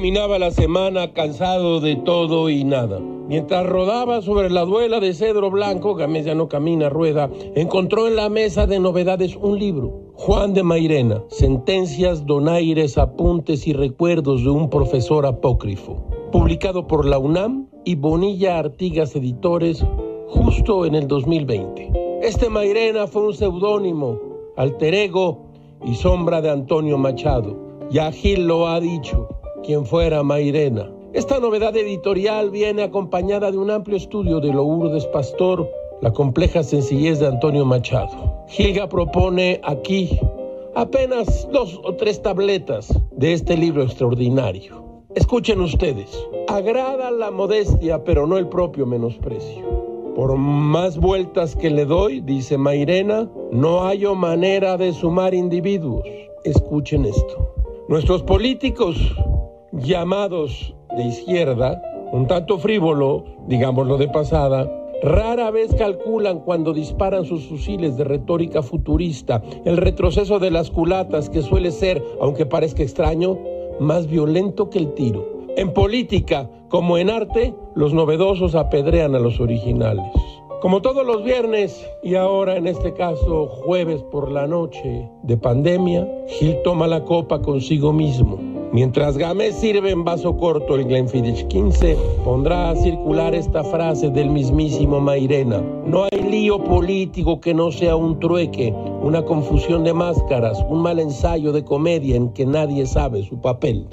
Terminaba la semana cansado de todo y nada. Mientras rodaba sobre la duela de cedro blanco, Gamés ya no camina, rueda, encontró en la mesa de novedades un libro. Juan de Mairena, Sentencias, Donaires, Apuntes y Recuerdos de un profesor apócrifo. Publicado por la UNAM y Bonilla Artigas Editores justo en el 2020. Este Mairena fue un seudónimo, alter ego y sombra de Antonio Machado. Ya Gil lo ha dicho quien fuera Mairena. Esta novedad editorial viene acompañada de un amplio estudio de Lourdes Pastor, la compleja sencillez de Antonio Machado. Gilga propone aquí apenas dos o tres tabletas de este libro extraordinario. Escuchen ustedes, agrada la modestia pero no el propio menosprecio. Por más vueltas que le doy, dice Mairena, no hallo manera de sumar individuos. Escuchen esto. Nuestros políticos llamados de izquierda, un tanto frívolo, digámoslo de pasada, rara vez calculan cuando disparan sus fusiles de retórica futurista el retroceso de las culatas que suele ser, aunque parezca extraño, más violento que el tiro. En política, como en arte, los novedosos apedrean a los originales. Como todos los viernes y ahora en este caso jueves por la noche de pandemia, Gil toma la copa consigo mismo Mientras Gámez sirve en vaso corto el Glenfiddich 15, pondrá a circular esta frase del mismísimo Mairena. No hay lío político que no sea un trueque, una confusión de máscaras, un mal ensayo de comedia en que nadie sabe su papel.